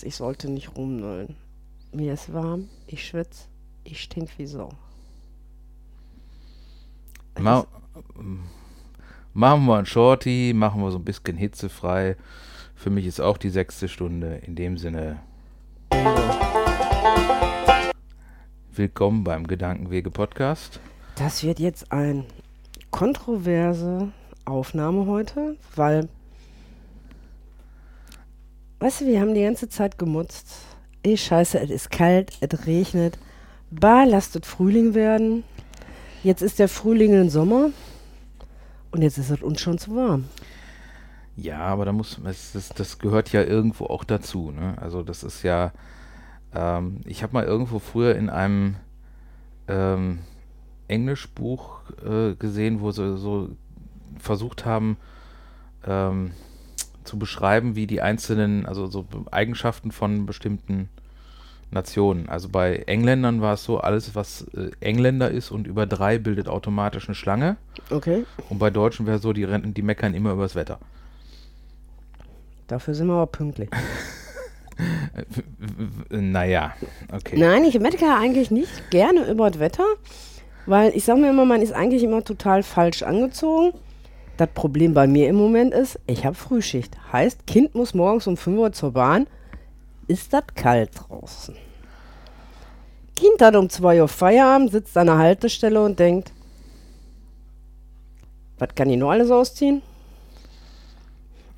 weiß, ich sollte nicht rumnullen. Mir ist warm, ich schwitze, ich stink wie Sau. Ma machen wir ein Shorty, machen wir so ein bisschen hitzefrei. Für mich ist auch die sechste Stunde. In dem Sinne. Willkommen beim Gedankenwege-Podcast. Das wird jetzt eine kontroverse Aufnahme heute, weil, weißt du, wir haben die ganze Zeit gemutzt. Eh, scheiße, es ist kalt, es regnet. Bah, lasst es Frühling werden. Jetzt ist der Frühling in Sommer und jetzt ist es uns schon zu warm. Ja, aber da muss das, das, das gehört ja irgendwo auch dazu. Ne? Also das ist ja, ähm, ich habe mal irgendwo früher in einem ähm, Englischbuch äh, gesehen, wo sie so versucht haben ähm, zu beschreiben, wie die einzelnen, also so Eigenschaften von bestimmten Nationen. Also bei Engländern war es so, alles was äh, Engländer ist und über drei bildet automatisch eine Schlange. Okay. Und bei Deutschen wäre so, die, rennen, die meckern immer übers Wetter. Dafür sind wir aber pünktlich. naja, okay. Nein, ich meckere eigentlich nicht gerne über das Wetter, weil ich sage mir immer, man ist eigentlich immer total falsch angezogen. Das Problem bei mir im Moment ist, ich habe Frühschicht. Heißt, Kind muss morgens um 5 Uhr zur Bahn. Ist das kalt draußen? Kind hat um 2 Uhr Feierabend, sitzt an der Haltestelle und denkt, was kann ich noch alles ausziehen?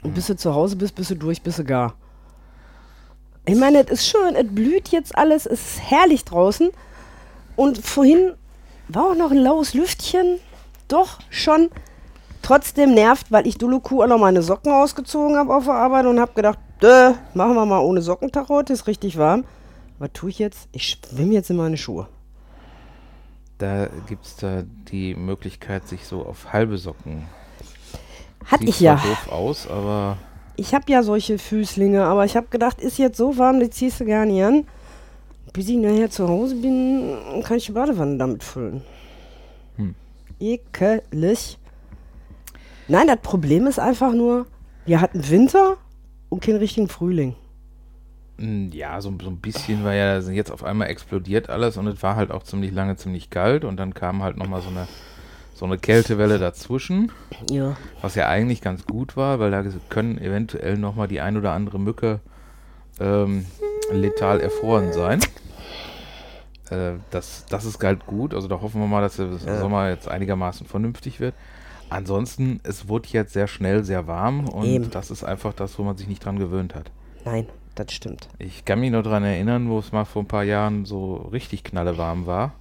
Und bis du zu Hause bist, bist du durch, bist du gar. Ich meine, es ist schön, es blüht jetzt alles, es ist herrlich draußen. Und vorhin war auch noch ein laues Lüftchen. Doch schon trotzdem nervt, weil ich Duluku auch noch meine Socken ausgezogen habe auf der Arbeit und habe gedacht, machen wir mal ohne Sockentag heute, ist richtig warm. Was tue ich jetzt? Ich schwimme jetzt in meine Schuhe. Da gibt es da die Möglichkeit, sich so auf halbe Socken. Hatte ich ja. doof aus, aber Ich habe ja solche Füßlinge, aber ich habe gedacht, ist jetzt so warm, die ziehst du gar nicht an. Bis ich nachher zu Hause bin, kann ich die Badewanne damit füllen. Hm. Ekelig. Nein, das Problem ist einfach nur, wir hatten Winter und keinen richtigen Frühling. mm, ja, so, so ein bisschen war ja jetzt auf einmal explodiert alles und es war halt auch ziemlich lange ziemlich kalt und dann kam halt nochmal so eine, so eine Kältewelle dazwischen. Ja. Was ja eigentlich ganz gut war, weil da können eventuell nochmal die ein oder andere Mücke ähm, letal erfroren sein. Äh, das, das ist halt gut. Also da hoffen wir mal, dass der Ja. Sommer jetzt einigermaßen vernünftig wird. Ansonsten, es wurde jetzt sehr schnell sehr warm und Eben. das ist einfach das, wo man sich nicht dran gewöhnt hat. Nein, das stimmt. Ich kann mich noch daran erinnern, wo es mal vor ein paar Jahren so richtig knallewarm war.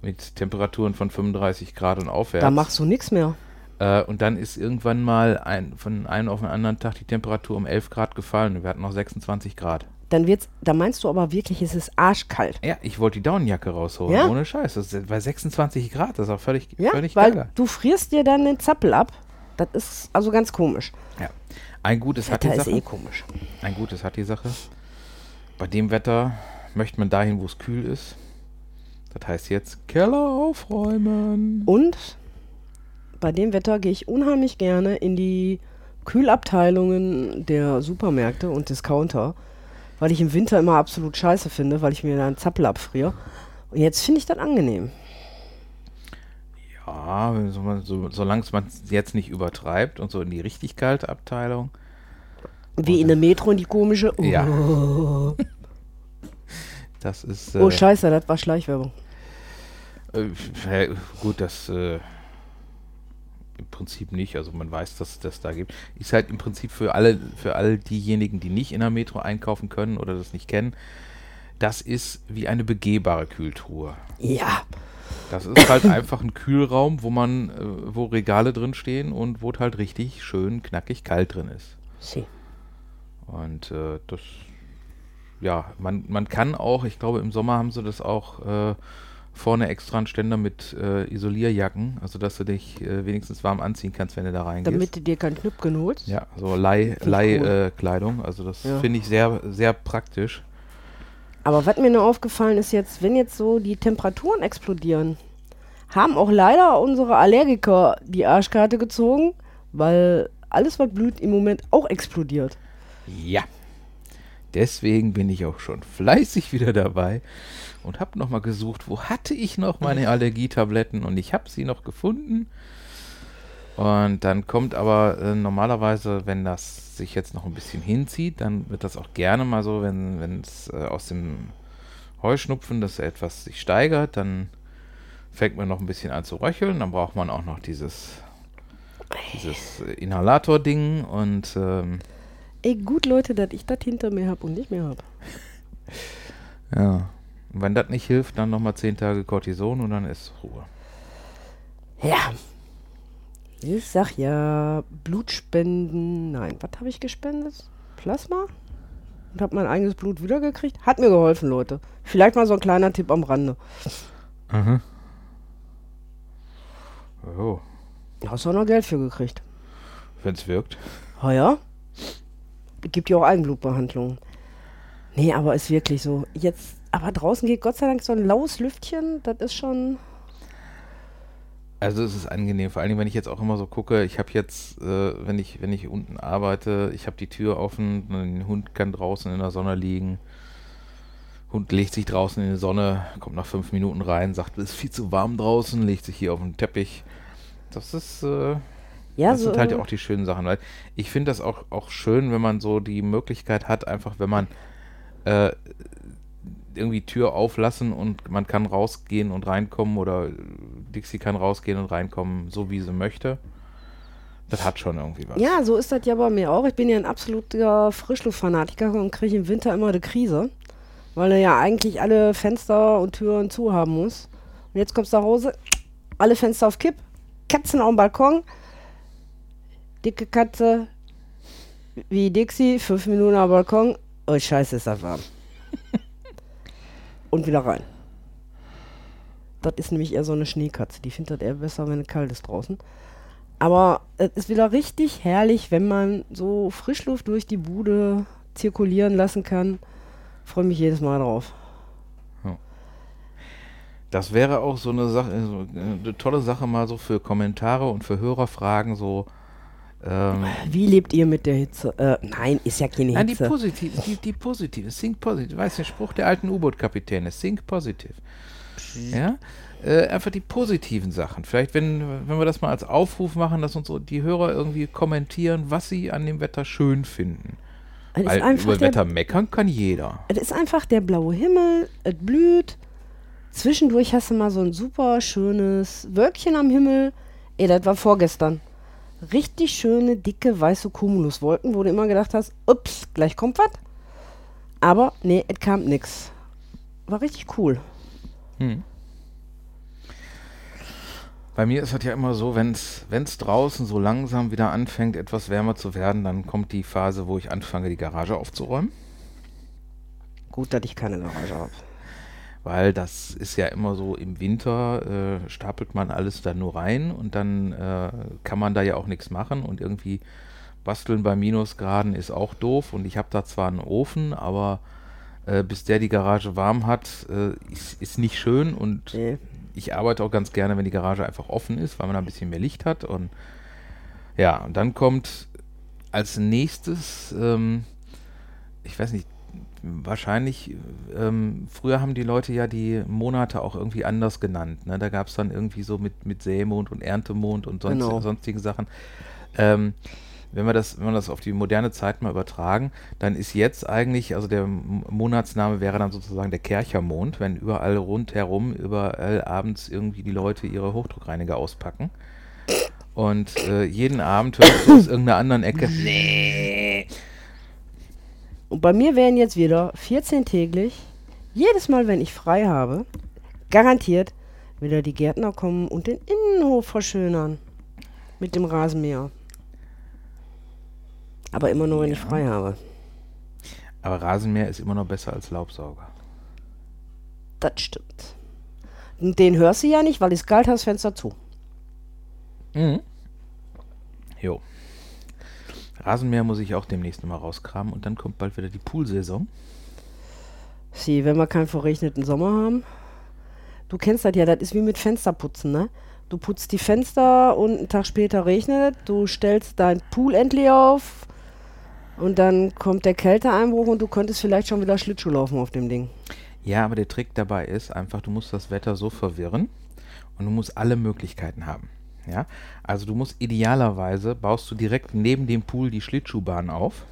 Mit Temperaturen von 35 Grad und aufwärts. Da machst du nichts mehr. Äh, und dann ist irgendwann mal ein, von einem auf den anderen Tag die Temperatur um 11 Grad gefallen und wir hatten noch 26 Grad. Dann wird's, da meinst du aber wirklich, es ist arschkalt. Ja, ich wollte die Daunenjacke rausholen, Ja? ohne Scheiß. Das ist bei 26 Grad, das ist auch völlig, Ja, völlig weil geil. du frierst dir dann den Zappel ab. Das ist also ganz komisch. Ja. Ein gutes hat die Wetter ist Sache. eh komisch. Ein gutes hat die Sache. Bei dem Wetter möchte man dahin, wo es kühl ist. Das heißt jetzt Keller aufräumen. Und bei dem Wetter gehe ich unheimlich gerne in die Kühlabteilungen der Supermärkte und Discounter, weil ich im Winter immer absolut scheiße finde, weil ich mir da einen Zappel abfriere. Und jetzt finde ich das angenehm. Ja, so, solange man es jetzt nicht übertreibt und so in die richtig kalte Abteilung. Wie in der Metro in die komische. Oh, Ja. Das ist. oh äh, scheiße, das war Schleichwerbung. Äh, gut, das äh, im Prinzip nicht. Also man weiß, dass das da gibt. Ist halt im Prinzip für alle, für all diejenigen, die nicht in der Metro einkaufen können oder das nicht kennen, das ist wie eine begehbare Kühltruhe. Ja, Das ist halt einfach ein Kühlraum, wo man, äh, wo Regale drin stehen und wo es halt richtig schön knackig kalt drin ist. sie. Und äh, das, ja, man, man kann auch, ich glaube, im Sommer haben sie das auch äh, vorne extra einen Ständer mit äh, Isolierjacken, also dass du dich äh, wenigstens warm anziehen kannst, wenn du da reingehst. Damit du dir kein Knüppchen holst. ja, so Leih, ich Leih cool. äh, Kleidung, also das Ja. finde ich sehr, sehr praktisch. Aber was mir nur aufgefallen ist jetzt, wenn jetzt so die Temperaturen explodieren, haben auch leider unsere Allergiker die Arschkarte gezogen, weil alles, was blüht, im Moment auch explodiert. Ja. Deswegen bin ich auch schon fleißig wieder dabei und habe nochmal gesucht, wo hatte ich noch meine Allergietabletten und ich habe sie noch gefunden. Und dann kommt aber äh, normalerweise, wenn das sich jetzt noch ein bisschen hinzieht, dann wird das auch gerne mal so, wenn es äh, aus dem Heuschnupfen, das etwas sich steigert, dann fängt man noch ein bisschen an zu röcheln. Dann braucht man auch noch dieses, dieses Inhalator-Ding und ähm, Ey, gut, Leute, dass ich das hinter mir habe und nicht mehr habe. ja. Und wenn das nicht hilft, dann nochmal 10 Tage Cortison und dann ist Ruhe. Ja. Ich sag ja, Blutspenden. Nein, was habe ich gespendet? Plasma? Und habe mein eigenes Blut wiedergekriegt. Hat mir geholfen, Leute. Vielleicht mal so ein kleiner Tipp am Rande. Mhm. Oh. Hast du auch noch Geld für gekriegt? Wenn es wirkt. Ah ja? Gibt ja auch Eigenblutbehandlungen. Nee, aber ist wirklich so. Jetzt, aber draußen geht Gott sei Dank so ein laues Lüftchen. Das ist schon. Also es ist angenehm, vor allem wenn ich jetzt auch immer so gucke, ich habe jetzt, äh, wenn ich, wenn ich unten arbeite, ich habe die Tür offen, ein Hund kann draußen in der Sonne liegen. Hund legt sich draußen in die Sonne, kommt nach fünf Minuten rein, sagt, es ist viel zu warm draußen, legt sich hier auf den Teppich. Das ist, äh, Ja, das so. sind halt auch die schönen Sachen, weil ich finde das auch, auch schön, wenn man so die Möglichkeit hat, einfach wenn man äh, irgendwie Tür auflassen und man kann rausgehen und reinkommen oder Dixie kann rausgehen und reinkommen, so wie sie möchte. Das hat schon irgendwie was. Ja, so ist das ja bei mir auch. Ich bin ja ein absoluter Frischluftfanatiker und kriege im Winter immer eine Krise, weil er ja eigentlich alle Fenster und Türen zu haben muss. Und jetzt kommst du nach Hause, alle Fenster auf Kipp, Katzen auf dem Balkon, dicke Katze, wie Dixie, fünf Minuten am Balkon, oh scheiße, ist das warm. und wieder rein. Das ist nämlich eher so eine Schneekatze. Die findet das eher besser, wenn es kalt ist draußen. Aber es ist wieder richtig herrlich, wenn man so Frischluft durch die Bude zirkulieren lassen kann. Freue mich jedes Mal drauf. Das wäre auch so eine Sache, so eine tolle Sache mal so für Kommentare und für Hörerfragen so. Ähm, Wie lebt ihr mit der Hitze? Äh, nein, ist ja keine Nein, die Hitze. positive, die, die positive, think positive. Weißt du, der Spruch der alten U-Boot-Kapitäne, think positive. Ja, äh, einfach die positiven Sachen. Vielleicht, wenn, wenn wir das mal als Aufruf machen, dass uns die Hörer irgendwie kommentieren, was sie an dem Wetter schön finden. Weil über der, Wetter meckern kann jeder. es ist einfach der blaue Himmel, es blüht. Zwischendurch hast du mal so ein super schönes Wölkchen am Himmel. Ey, das war vorgestern. Richtig schöne, dicke, weiße Cumuluswolken, wo du immer gedacht hast, ups, gleich kommt was. Aber nee, es kam nix. War richtig cool. Hm. Bei mir ist das ja immer so, wenn es draußen so langsam wieder anfängt, etwas wärmer zu werden, dann kommt die Phase, wo ich anfange, die Garage aufzuräumen. Gut, dass ich keine Garage habe. Weil das ist ja immer so, im Winter äh, stapelt man alles da nur rein und dann äh, kann man da ja auch nichts machen und irgendwie basteln bei Minusgraden ist auch doof und ich habe da zwar einen Ofen, aber äh, bis der die Garage warm hat, äh, ist, ist nicht schön und Nee. ich arbeite auch ganz gerne, wenn die Garage einfach offen ist, weil man da ein bisschen mehr Licht hat. Und ja, und dann kommt als nächstes, ähm, ich weiß nicht, wahrscheinlich, ähm, früher haben die Leute ja die Monate auch irgendwie anders genannt. Ne? Da gab es dann irgendwie so mit, mit Sämond und Erntemond und sonst, Genau. sonstigen Sachen. Ähm, wenn wir das, wenn wir das auf die moderne Zeit mal übertragen, dann ist jetzt eigentlich, also der Monatsname wäre dann sozusagen der Kerchermond, wenn überall rundherum, überall abends irgendwie die Leute ihre Hochdruckreiniger auspacken. Und äh, jeden Abend hörst du aus irgendeiner anderen Ecke, nee. Und bei mir wären jetzt wieder 14 täglich, jedes Mal, wenn ich frei habe, garantiert wieder die Gärtner kommen und den Innenhof verschönern. Mit dem Rasenmäher. Aber immer nur, wenn ich Ja. frei habe. Aber Rasenmäher ist immer noch besser als Laubsauger. Das stimmt. Und den hörst du ja nicht, weil hast, Fenster zu. Mhm. Jo. Rasenmäher muss ich auch demnächst mal rauskramen und dann kommt bald wieder die Poolsaison. Sie, wenn wir keinen verregneten Sommer haben. Du kennst das ja, das ist wie mit Fensterputzen, ne? Du putzt die Fenster und einen Tag später regnet es, du stellst dein Pool endlich auf Und dann kommt der Kälteeinbruch und du könntest vielleicht schon wieder Schlittschuh laufen auf dem Ding. Ja, aber der Trick dabei ist einfach, du musst das Wetter so verwirren und du musst alle Möglichkeiten haben. Ja, also du musst idealerweise baust du direkt neben dem Pool die Schlittschuhbahn auf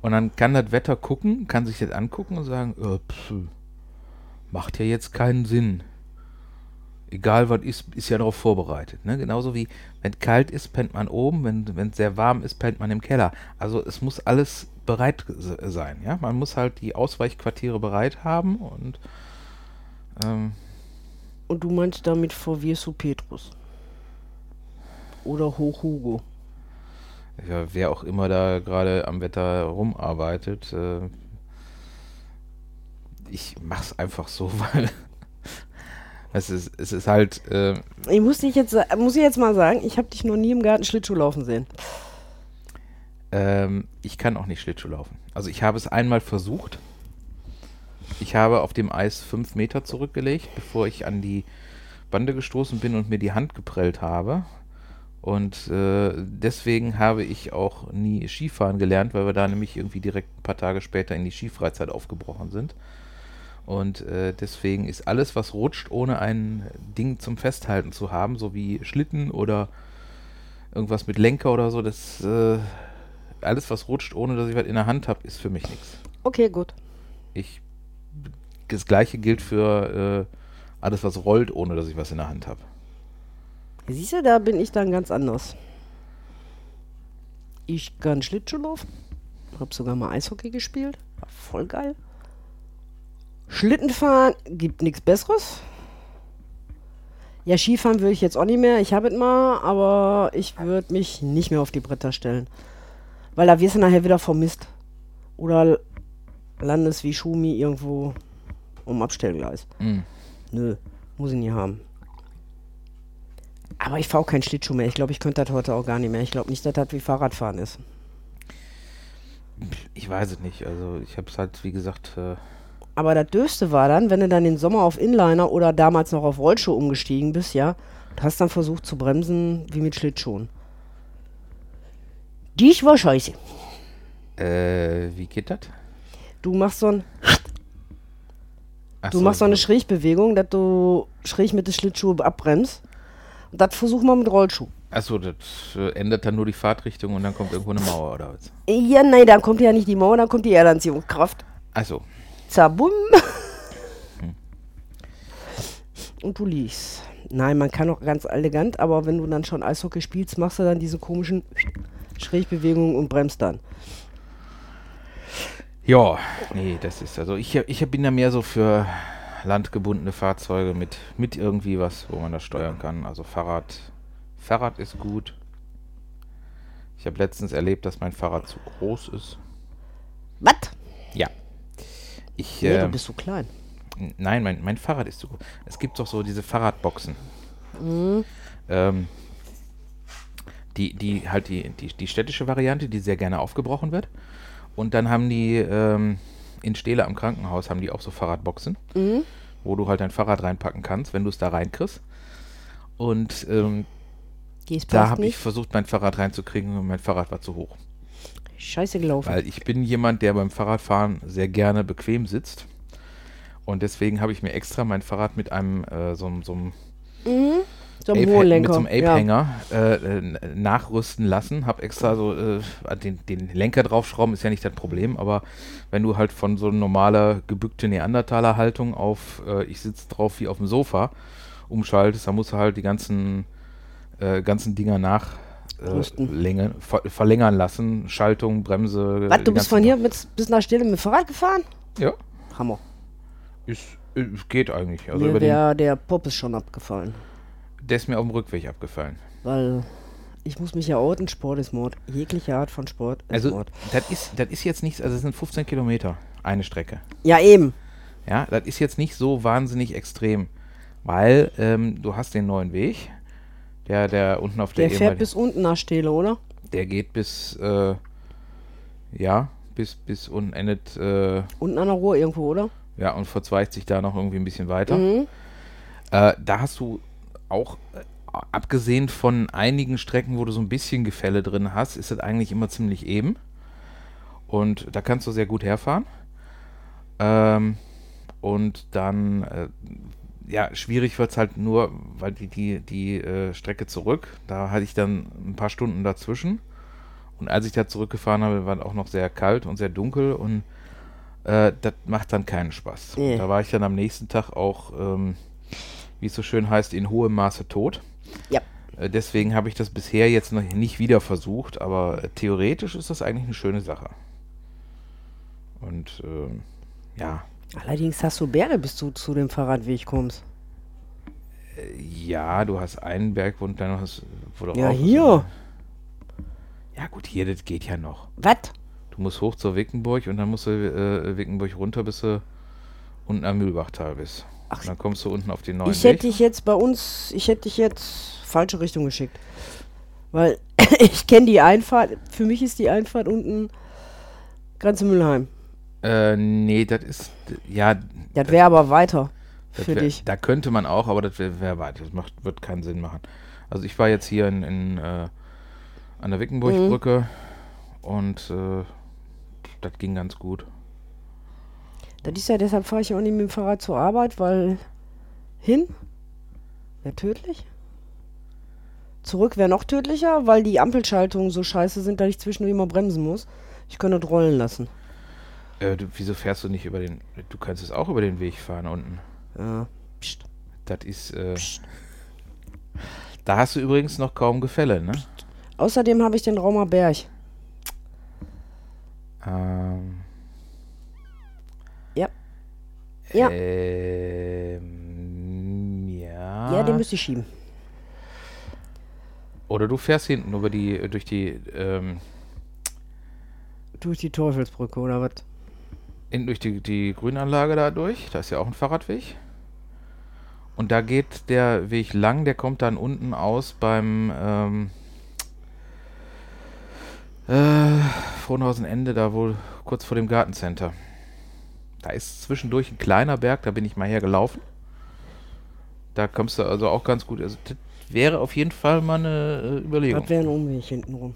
und dann kann das Wetter gucken, kann sich das angucken und sagen, äh, pff, macht ja jetzt keinen Sinn. Egal was ist, ist ja darauf vorbereitet. Ne? Genauso wie wenn kalt ist, pennt man oben, wenn es sehr warm ist, pennt man im Keller. Also es muss alles bereit sein. Ja, man muss halt die Ausweichquartiere bereit haben und ähm, und du meinst damit vor Viesu Petrus? Oder Hoch Hugo? Ja, wer auch immer da gerade am Wetter rumarbeitet, äh, ich mach's einfach so, weil es ist, es ist halt. Äh, ich muss dich jetzt, muss ich jetzt mal sagen, ich habe dich noch nie im Garten Schlittschuh laufen sehen. Ähm, ich kann auch nicht Schlittschuh laufen. Also ich habe es einmal versucht. Ich habe auf dem Eis fünf Meter zurückgelegt, bevor ich an die Bande gestoßen bin und mir die Hand geprellt habe. Und äh, deswegen habe ich auch nie Skifahren gelernt, weil wir da nämlich irgendwie direkt ein paar Tage später in die Skifreizeit aufgebrochen sind. Und äh, deswegen ist alles, was rutscht, ohne ein Ding zum Festhalten zu haben, so wie Schlitten oder irgendwas mit Lenker oder so, das äh, alles, was rutscht, ohne dass ich was in der Hand habe, ist für mich nichts. Okay, gut. Ich das gleiche gilt für äh, alles, was rollt, ohne dass ich was in der Hand habe. Siehst du, da bin ich dann ganz anders. Ich kann Schlittschuh laufen. Hab sogar mal Eishockey gespielt. War voll geil. Schlittenfahren gibt nichts Besseres. Ja, Skifahren würde ich jetzt auch nicht mehr. Ich habe es mal, aber ich würde mich nicht mehr auf die Bretter stellen. Weil da wirst du nachher wieder vermisst. Oder landest wie Schumi irgendwo um Abstellgleis. Mm. Nö, muss ich nie haben. Aber ich fahre auch keinen Schlittschuh mehr. Ich glaube, ich könnte das heute auch gar nicht mehr. Ich glaube nicht, dass das wie Fahrradfahren ist. Ich weiß es nicht. Also ich habe es halt, wie gesagt. Äh Aber das Döste war dann, wenn du dann den Sommer auf Inliner oder damals noch auf Rollschuh umgestiegen bist, ja, du hast dann versucht zu bremsen wie mit Schlittschuhen. Dies war scheiße. Äh, wie geht das? Du machst so ein. Ach du so, machst so eine Schrägbewegung, dass du schräg mit den Schlittschuhen abbremst. Und das versuchen wir mit Rollschuh. Achso, das äh, ändert dann nur die Fahrtrichtung und dann kommt irgendwo eine Mauer oder was? Ja, nein, dann kommt ja nicht die Mauer, dann kommt die Erdanziehungskraft. Achso. Zabum. Hm. Und du liegst. Nein, man kann auch ganz elegant, aber wenn du dann schon Eishockey spielst, machst du dann diese komischen Schrägbewegungen und bremst dann. Ja, nee, das ist also ich, ich bin da mehr so für landgebundene Fahrzeuge mit, mit irgendwie was, wo man das steuern kann. Also Fahrrad, Fahrrad ist gut. Ich habe letztens erlebt, dass mein Fahrrad zu groß ist. Was? Ja. Ich, nee, äh, du bist so klein. Nein, mein, mein Fahrrad ist zu groß. Es gibt doch so diese Fahrradboxen. Mhm. Ähm, die, die halt die, die, die städtische Variante, die sehr gerne aufgebrochen wird. Und dann haben die ähm, in Stele am Krankenhaus haben die auch so Fahrradboxen, mhm. wo du halt dein Fahrrad reinpacken kannst, wenn du es da reinkriegst. Und ähm, da habe ich versucht, mein Fahrrad reinzukriegen und mein Fahrrad war zu hoch. Scheiße gelaufen. Weil ich bin jemand, der beim Fahrradfahren sehr gerne bequem sitzt. Und deswegen habe ich mir extra mein Fahrrad mit einem äh, so, so einem mhm so mit so einem Ape-Hänger ja. äh, nachrüsten lassen. Hab extra so äh, den, den, Lenker draufschrauben, ist ja nicht das Problem, aber wenn du halt von so normaler gebückte Neandertaler-Haltung auf äh, ich sitze drauf wie auf dem Sofa umschaltest, dann musst du halt die ganzen, äh, ganzen Dinger nach äh, Länge, ver verlängern lassen. Schaltung, Bremse. Was, du bist von hier mit, bis nach Stille mit dem Fahrrad gefahren? Ja. Hammer. Ist, äh, geht eigentlich. Also Mir der, der Pop ist schon abgefallen. Der ist mir auf dem Rückweg abgefallen. Weil ich muss mich ja outen, Sport ist Mord. Jegliche Art von Sport ist also, Mord. Das ist, das ist jetzt nichts, also es sind 15 Kilometer, eine Strecke. Ja, eben. Ja, das ist jetzt nicht so wahnsinnig extrem, weil ähm, du hast den neuen Weg, der, der unten auf der Der fährt bis unten nach Stele, oder? Der geht bis, äh, ja, bis, bis unten endet. Äh, unten an der Ruhr irgendwo, oder? Ja, und verzweigt sich da noch irgendwie ein bisschen weiter. Mhm. Äh, da hast du auch äh, abgesehen von einigen Strecken, wo du so ein bisschen Gefälle drin hast, ist das eigentlich immer ziemlich eben. Und da kannst du sehr gut herfahren. Ähm, und dann, äh, ja, schwierig wird es halt nur, weil die, die, die äh, Strecke zurück, da hatte ich dann ein paar Stunden dazwischen. Und als ich da zurückgefahren habe, war es auch noch sehr kalt und sehr dunkel und äh, das macht dann keinen Spaß. Nee. Da war ich dann am nächsten Tag auch, ähm, wie es so schön heißt, in hohem Maße tot. Ja. Äh, deswegen habe ich das bisher jetzt noch nicht wieder versucht, aber äh, theoretisch ist das eigentlich eine schöne Sache. Und ähm, ja, Allerdings hast du Berge, bis du zu dem Fahrradweg kommst. äh, ja, du hast einen Berg, wo, dann hast, wo du Ja, hier. Ja gut, hier, das geht ja noch. Was? Du musst hoch zur Wickenburg und dann musst du äh, Wickenburg runter, bis du unten am Mühlbachtal bist. Ach, dann kommst du unten auf den neuen Ich hätte dich jetzt bei uns, ich hätte dich jetzt falsche Richtung geschickt. Weil ich kenne die Einfahrt, für mich ist die Einfahrt unten Grenze Mülheim. Äh, nee, das ist, ja, Das wäre aber weiter für wär, dich. da könnte man auch, aber das wäre wär weit. Das macht, wird keinen Sinn machen. Also ich war jetzt hier in, in äh, an der Wickenburgbrücke Mhm. und äh, das ging ganz gut. Das ist ja, deshalb fahre ich ja auch nicht mit dem Fahrrad zur Arbeit, weil hin wäre tödlich. Zurück wäre noch tödlicher, weil die Ampelschaltungen so scheiße sind, dass ich zwischendurch immer bremsen muss. Ich könnte das rollen lassen. Äh, du, wieso fährst du nicht über den, du kannst es auch über den Weg fahren unten. Ja. Psst. Das ist, äh, Psst. da hast du übrigens noch kaum Gefälle, ne? Außerdem habe ich den Raumer Berg. Ähm, Ja. Ja. Ähm, ja. Ja, den müsste ich schieben. Oder du fährst hinten über die, durch die, ähm, Durch die Teufelsbrücke oder was? hinten durch die, die Grünanlage da durch. Da ist ja auch ein Fahrradweg. Und da geht der Weg lang, der kommt dann unten aus beim ähm, äh, Frohnhausen-Ende, da wohl kurz vor dem Gartencenter. Da ist zwischendurch ein kleiner Berg, da bin ich mal hergelaufen. Da kommst du also auch ganz gut. Also das wäre auf jeden Fall mal eine äh, Überlegung. Das wäre ein Umweg hintenrum.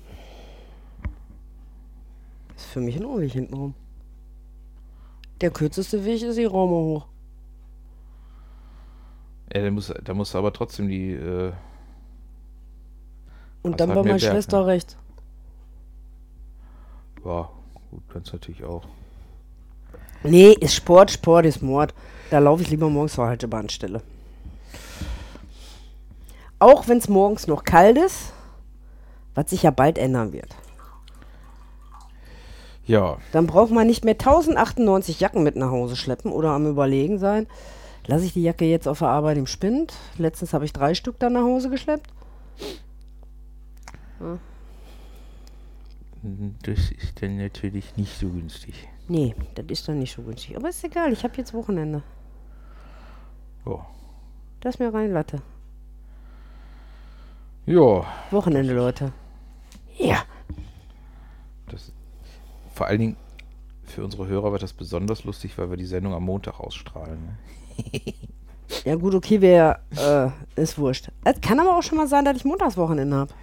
Ist für mich ein Umweg hintenrum. Der kürzeste Weg ist die Raumer hoch. Ja, da muss, da musst du aber trotzdem die. Äh, Und dann bei meiner Schwester ne? rechts. ja, gut, kannst natürlich auch. Nee, ist Sport, Sport ist Mord. Da laufe ich lieber morgens zur Haltebahnstelle. Auch wenn es morgens noch kalt ist, was sich ja bald ändern wird. Ja, Dann braucht man nicht mehr 1098 Jacken mit nach Hause schleppen oder am Überlegen sein. Lasse ich die Jacke jetzt auf der Arbeit im Spind. Letztens habe ich drei Stück dann nach Hause geschleppt. das ist dann natürlich nicht so günstig. Nee, das ist dann nicht so günstig. Aber ist egal, ich habe jetzt Wochenende. Ja. Lass mir rein, Latte. Ja, Wochenende, Leute. Ja. das, vor allen Dingen für unsere Hörer wird das besonders lustig, weil wir die Sendung am Montag ausstrahlen. Ne? Ja gut, okay, wäre, äh, ist wurscht. Es kann aber auch schon mal sein, dass ich Montagswochenende habe.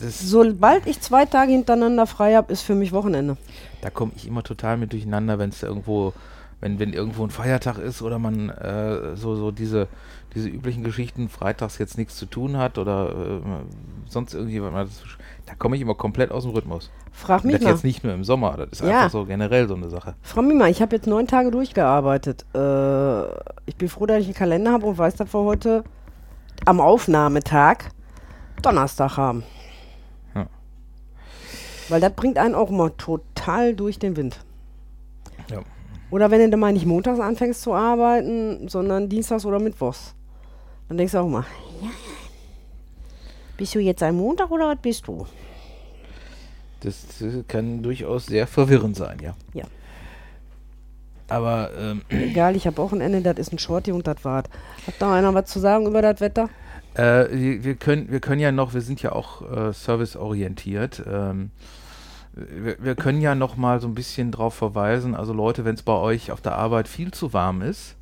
Das, Sobald ich zwei Tage hintereinander frei habe, ist für mich Wochenende. da komme ich immer total mit durcheinander, wenn es irgendwo, wenn, wenn irgendwo ein Feiertag ist oder man äh, so, so diese, diese üblichen Geschichten freitags jetzt nichts zu tun hat oder äh, sonst dazwischen- da komme ich immer komplett aus dem Rhythmus. Frag mich das mal. jetzt nicht nur im Sommer, das ist Ja. einfach so generell so eine Sache. Frau Mima, ich habe jetzt neun Tage durchgearbeitet. Äh, ich bin froh, dass ich einen Kalender habe und weiß, dass wir heute am Aufnahmetag Donnerstag haben. Weil das bringt einen auch immer total durch den Wind. Ja. Oder wenn du dann mal nicht montags anfängst zu arbeiten, sondern dienstags oder mittwochs. Dann denkst du auch mal, ja, bist du jetzt ein Montag oder was bist du? Das kann durchaus sehr verwirrend sein, ja. Ja. Aber ähm, Egal, ich habe Wochenende, das ist ein Shorty und das war's. Hat da einer was zu sagen über das Wetter? Äh, wir, können, wir können ja noch, wir sind ja auch äh, serviceorientiert. Ähm, wir, wir können ja noch mal so ein bisschen drauf verweisen. Also Leute, wenn es bei euch auf der Arbeit viel zu warm ist,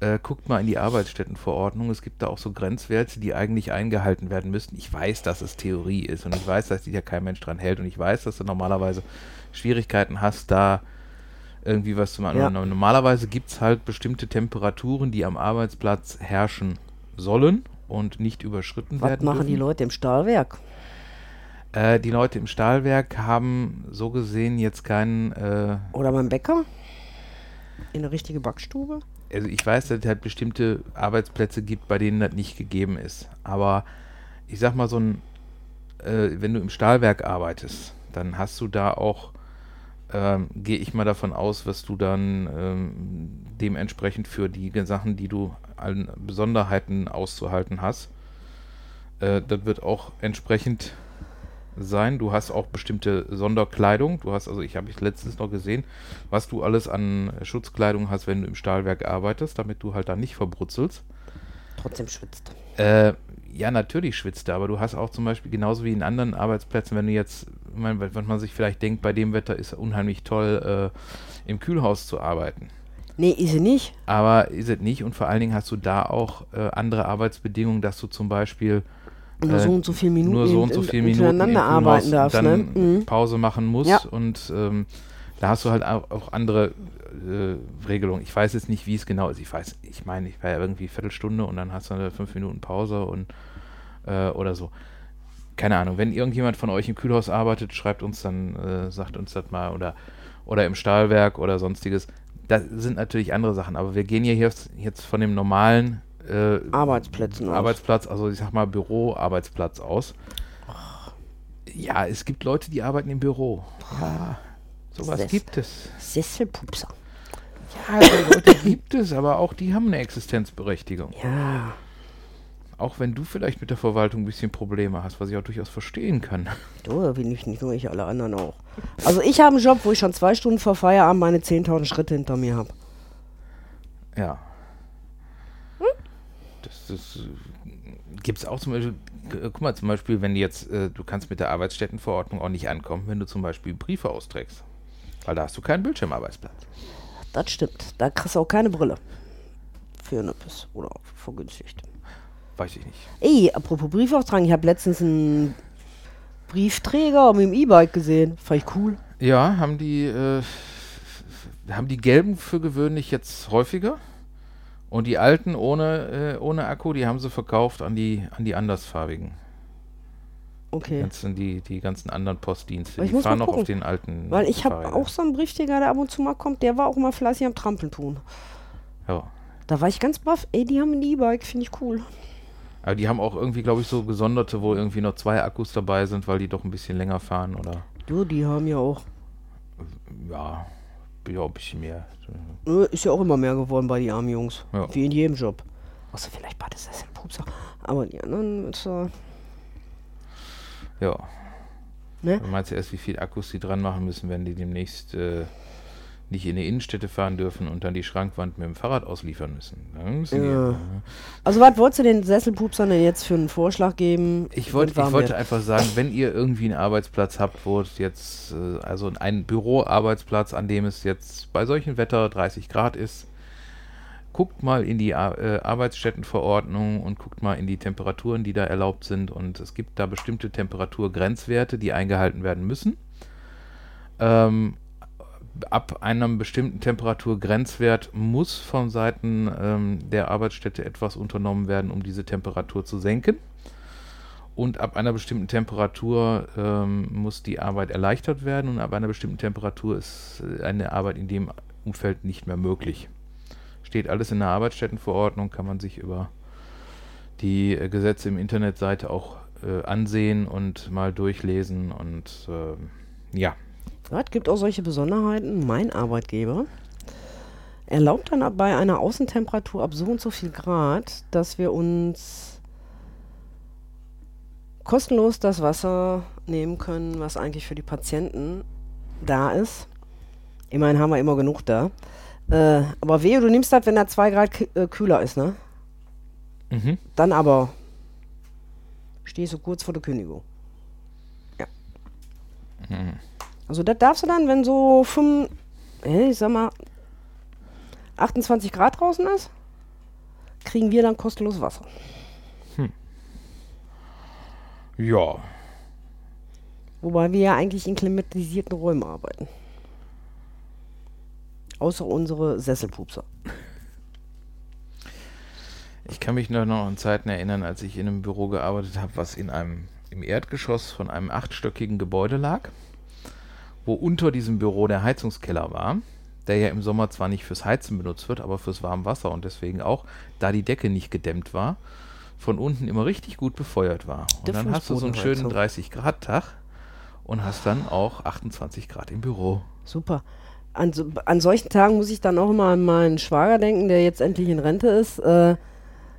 äh, guckt mal in die Arbeitsstättenverordnung. Es gibt da auch so Grenzwerte, die eigentlich eingehalten werden müssten. Ich weiß, dass es Theorie ist und ich weiß, dass sich ja kein Mensch dran hält und ich weiß, dass du normalerweise Schwierigkeiten hast, da irgendwie was zu machen. Ja. Normalerweise gibt es halt bestimmte Temperaturen, die am Arbeitsplatz herrschen sollen und nicht überschritten Was werden. machen dürfen. die Leute im Stahlwerk? Äh, die Leute im Stahlwerk haben so gesehen jetzt keinen. Äh, Oder beim Bäcker? In eine richtige Backstube? also ich weiß, dass es halt bestimmte Arbeitsplätze gibt, bei denen das nicht gegeben ist. Aber ich sag mal so ein, äh, wenn du im Stahlwerk arbeitest, dann hast du da auch, ähm, gehe ich mal davon aus, was du dann ähm, dementsprechend für die Sachen, die du an Besonderheiten auszuhalten hast, äh, das wird auch entsprechend sein. Du hast auch bestimmte Sonderkleidung. Du hast, also ich habe ich letztens noch gesehen, was du alles an Schutzkleidung hast, wenn du im Stahlwerk arbeitest, damit du halt da nicht verbrutzelst. Trotzdem schwitzt. Äh, ja, natürlich schwitzt er, aber du hast auch zum Beispiel genauso wie in anderen Arbeitsplätzen, wenn du jetzt, ich meine, wenn man sich vielleicht denkt, bei dem Wetter ist es unheimlich toll, äh, im Kühlhaus zu arbeiten. Nee, ist sie nicht. Aber ist es nicht und vor allen Dingen hast du da auch äh, andere Arbeitsbedingungen, dass du zum Beispiel Nur Äh, so und so viele Minuten nur so und so viele Minuten Kühlhaus arbeiten darfst. dann Ne? Mhm. Pause machen musst Ja. und ähm, da hast du halt auch, auch andere äh, Regelungen. Ich weiß jetzt nicht, wie es genau ist. Ich weiß, ich meine, ich war ja irgendwie Viertelstunde und dann hast du eine fünf Minuten Pause und äh, oder so. Keine Ahnung. Wenn irgendjemand von euch im Kühlhaus arbeitet, schreibt uns dann, äh, sagt uns das mal oder oder im Stahlwerk oder sonstiges. Das sind natürlich andere Sachen, aber wir gehen hier jetzt, jetzt von dem normalen äh, Arbeitsplätzen aus. Arbeitsplatz, also ich sag mal Büro-Arbeitsplatz aus. Ja, es gibt Leute, die arbeiten im Büro. Ja, sowas Sess- gibt es. Sesselpupser. Ja, so Leute gibt es, aber auch die haben eine Existenzberechtigung. Ja. Auch wenn du vielleicht mit der Verwaltung ein bisschen Probleme hast, was ich auch durchaus verstehen kann. Du, wie nicht, nicht nur ich, alle anderen auch. Also ich habe einen Job, wo ich schon zwei Stunden vor Feierabend meine 10.000 Schritte hinter mir habe. Ja. Das, das gibt es auch zum Beispiel, g- guck mal, zum Beispiel, wenn du jetzt, äh, du kannst mit der Arbeitsstättenverordnung auch nicht ankommen, wenn du zum Beispiel Briefe austrägst. Weil da hast du keinen Bildschirmarbeitsplatz. Das stimmt. Da kriegst du auch keine Brille. Für Nippes oder vergünstigt. Weiß ich nicht. Ey, apropos Brief austragen, ich habe letztens einen Briefträger mit dem E-Bike gesehen. Fand ich cool. Ja, haben die, äh, haben die gelben für gewöhnlich jetzt häufiger. Und die alten ohne, äh, ohne Akku, die haben sie verkauft an die, an die andersfarbigen. Okay. Das sind die, die ganzen anderen Postdienste. Die muss fahren noch auf den alten. Weil ich habe auch so einen Briefträger, der ab und zu mal kommt, der war auch mal fleißig am Trampeln tun. Ja. Da war ich ganz baff. Ey, die haben ein E-Bike, finde ich cool. Aber die haben auch irgendwie, glaube ich, so gesonderte, wo irgendwie noch zwei Akkus dabei sind, weil die doch ein bisschen länger fahren oder Du, die haben ja auch. ja, ja ein bisschen mehr. Äh, Ist ja auch immer mehr geworden bei den armen Jungs. Ja. Wie in jedem Job. Außer vielleicht bei das ist ein Pupser. Aber die anderen ist äh, Ja. Ne? Du meinst ja erst, wie viel Akkus die dran machen müssen, wenn die demnächst äh, nicht in die Innenstädte fahren dürfen und dann die Schrankwand mit dem Fahrrad ausliefern müssen. Ja. Also was wolltest du den Sesselpupsern denn jetzt für einen Vorschlag geben? Ich wollte, Wenn ich wollte einfach sagen, wenn ihr irgendwie einen Arbeitsplatz habt, wo es jetzt, äh, also einen Büroarbeitsplatz, an dem es jetzt bei solchem Wetter 30 Grad ist, guckt mal in die äh, Arbeitsstättenverordnung und guckt mal in die Temperaturen, die da erlaubt sind. Und es gibt da bestimmte Temperaturgrenzwerte, die eingehalten werden müssen. Ähm, ab einem bestimmten Temperaturgrenzwert muss von Seiten ähm, der Arbeitsstätte etwas unternommen werden, um diese Temperatur zu senken. Und ab einer bestimmten Temperatur ähm, muss die Arbeit erleichtert werden und ab einer bestimmten Temperatur ist äh, eine Arbeit in dem Umfeld nicht mehr möglich. Steht alles in der Arbeitsstättenverordnung, kann man sich über die äh, Gesetze im Internetseite auch äh, ansehen und mal durchlesen und ähm, ja, Ja, es gibt auch solche Besonderheiten. Mein Arbeitgeber erlaubt dann bei einer Außentemperatur ab so und so viel Grad, dass wir uns kostenlos das Wasser nehmen können, was eigentlich für die Patienten da ist. Immerhin haben wir immer genug da. Äh, aber wehe, du nimmst das, wenn da zwei Grad kü- äh, kühler ist, ne? mhm. Dann aber stehst du kurz vor der Kündigung. Ja. Mhm. Also das darfst du dann, wenn so 5, äh, ich sag mal, 28 Grad draußen ist, kriegen wir dann kostenlos Wasser. Ja. Wobei wir ja eigentlich in klimatisierten Räumen arbeiten. Außer unsere Sesselpupser. Ich kann mich noch an Zeiten erinnern, als ich in einem Büro gearbeitet habe, was in einem im Erdgeschoss von einem achtstöckigen Gebäude lag, wo unter diesem Büro der Heizungskeller war, der ja im Sommer zwar nicht fürs Heizen benutzt wird, aber fürs warme Wasser und deswegen auch, da die Decke nicht gedämmt war, von unten immer richtig gut befeuert war. Und Der dann hast du so einen schönen Fußbodenheizung. 30 Grad Tag und hast dann auch 28 Grad im Büro. Super. An, so, an solchen Tagen muss ich dann auch immer an meinen Schwager denken, der jetzt endlich in Rente ist. Äh,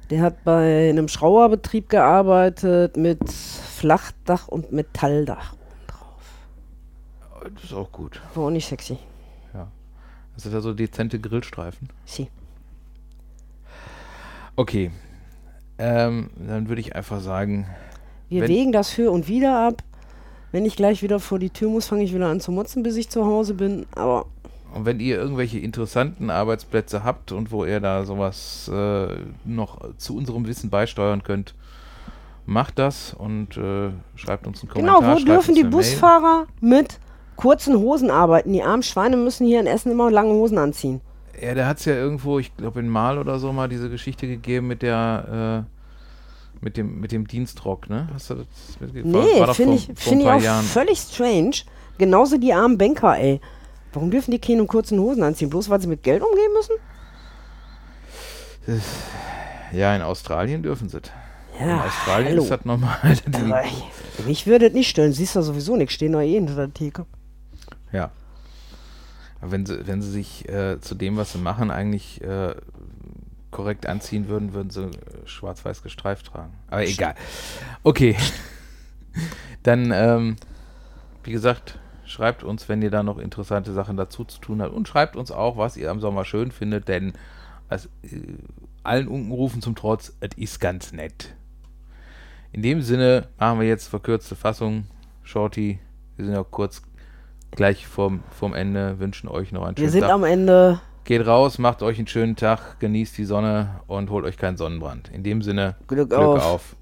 der hat bei einem Schrauerbetrieb gearbeitet mit Flachdach und Metalldach. Das ist auch gut. War auch nicht sexy. Hast du da so dezente Grillstreifen? Sie. Okay. Ähm, dann würde ich einfach sagen, Wir wägen das für und wieder ab. Wenn ich gleich wieder vor die Tür muss, fange ich wieder an zu motzen, bis ich zu Hause bin. Aber und wenn ihr irgendwelche interessanten Arbeitsplätze habt und wo ihr da sowas äh, noch zu unserem Wissen beisteuern könnt, macht das und äh, schreibt uns einen Kommentar. genau, wo dürfen die eine Mail. Busfahrer mit kurzen Hosen arbeiten? Die armen Schweine müssen hier in Essen immer lange Hosen anziehen. Ja, der hat es ja irgendwo, ich glaube in Mal oder so mal diese Geschichte gegeben mit der äh, mit dem mit dem Dienstrock, ne? Hast du das mitgekriegt? Nee, finde ich, find ich auch Jahren. völlig strange. Genauso die armen Banker, ey. Warum dürfen die keine kurzen Hosen anziehen? Bloß weil sie mit Geld umgehen müssen? Ja, in Australien dürfen sie. In Ja, Australien hallo. ist das normal. Mich würde es nicht stören. Siehst du sowieso nicht. Stehen doch eh hinter der Theke. Ja. Wenn sie, wenn sie sich äh, zu dem, was sie machen, eigentlich äh, korrekt anziehen würden, würden sie äh, schwarz-weiß gestreift tragen. Aber egal. Okay. Dann, ähm, wie gesagt, schreibt uns, wenn ihr da noch interessante Sachen dazu zu tun habt. Und schreibt uns auch, was ihr am Sommer schön findet, denn als, äh, allen Unkenrufen zum Trotz, es ist ganz nett. In dem Sinne machen wir jetzt verkürzte Fassung. Shorty, wir sind ja kurz gleich vorm, vorm Ende, wünschen euch noch einen Wir schönen sind Tag. am Ende. Geht raus, macht euch einen schönen Tag, genießt die Sonne und holt euch keinen Sonnenbrand. In dem Sinne, Glück, Glück auf. auf.